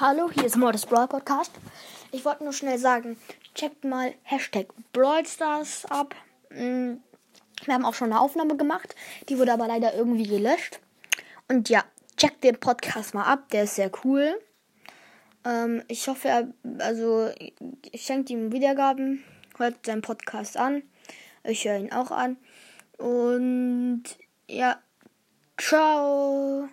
Hallo, hier ist Mordes Brawl Podcast. Ich wollte nur schnell sagen, checkt mal Hashtag Brawlstars ab. Mm, wir haben auch schon eine Aufnahme gemacht, die wurde aber leider irgendwie gelöscht. Und ja, checkt den Podcast mal ab, der ist sehr cool. Ähm, ich hoffe, er, also ich schenke ihm Wiedergaben, hört seinen Podcast an. Ich höre ihn auch an. Und ja, ciao.